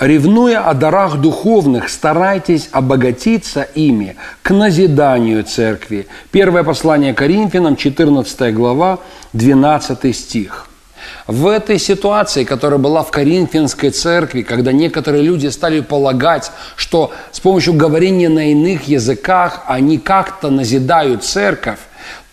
ревнуя о дарах духовных, старайтесь обогатиться ими к назиданию церкви. Первое послание Коринфянам, 14 глава, 12 стих. В этой ситуации, которая была в Коринфянской церкви, когда некоторые люди стали полагать, что с помощью говорения на иных языках они как-то назидают церковь,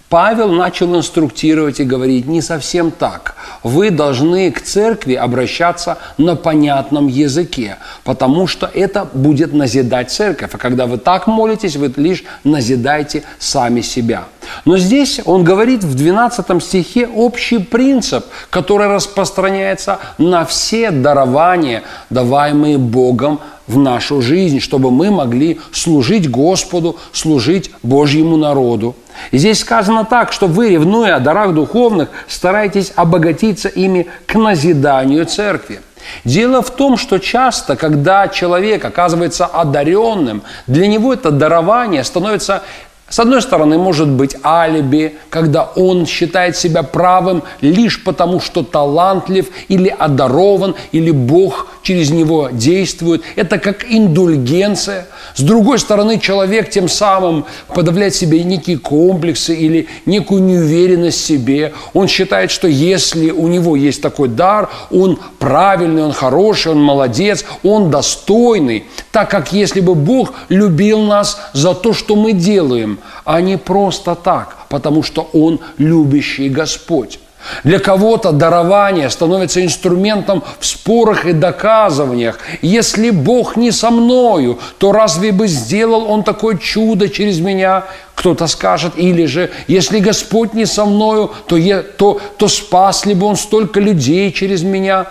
Павел начал инструктировать и говорить, не совсем так. Вы должны к церкви обращаться на понятном языке, потому что это будет назидать церковь. А когда вы так молитесь, вы лишь назидаете сами себя. Но здесь он говорит в 12 стихе общий принцип, который распространяется на все дарования, даваемые Богом в нашу жизнь, чтобы мы могли служить Господу, служить Божьему народу. И здесь сказано так, что вы, ревнуя о дарах духовных, старайтесь обогатиться ими к назиданию церкви. Дело в том, что часто, когда человек оказывается одаренным, для него это дарование становится с одной стороны, может быть алиби, когда он считает себя правым лишь потому, что талантлив или одарован, или Бог через него действует. Это как индульгенция. С другой стороны, человек тем самым подавляет себе некие комплексы или некую неуверенность в себе. Он считает, что если у него есть такой дар, он правильный, он хороший, он молодец, он достойный. Так как если бы Бог любил нас за то, что мы делаем, а не просто так, потому что Он любящий Господь. Для кого-то дарование становится инструментом в спорах и доказываниях. Если Бог не со мною, то разве бы сделал Он такое чудо через меня? Кто-то скажет, или же, если Господь не со мною, то, я, то, то спас ли бы Он столько людей через меня?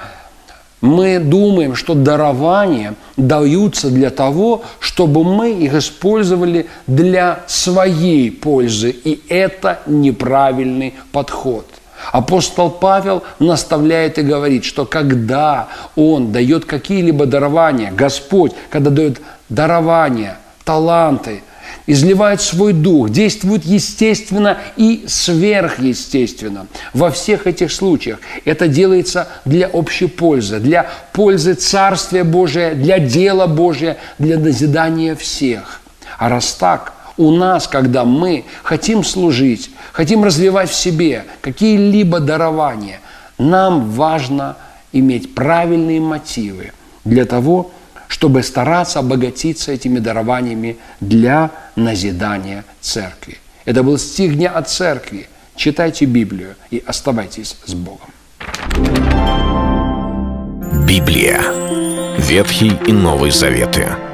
Мы думаем, что дарования даются для того, чтобы мы их использовали для своей пользы. И это неправильный подход. Апостол Павел наставляет и говорит, что когда он дает какие-либо дарования, Господь, когда дает дарования, таланты – изливает свой дух, действует естественно и сверхъестественно. Во всех этих случаях это делается для общей пользы, для пользы Царствия Божия, для дела Божия, для назидания всех. А раз так, у нас, когда мы хотим служить, хотим развивать в себе какие-либо дарования, нам важно иметь правильные мотивы для того, чтобы стараться обогатиться этими дарованиями для назидания церкви. Это был стих дня от церкви. Читайте Библию и оставайтесь с Богом. Библия. Ветхий и Новый Заветы.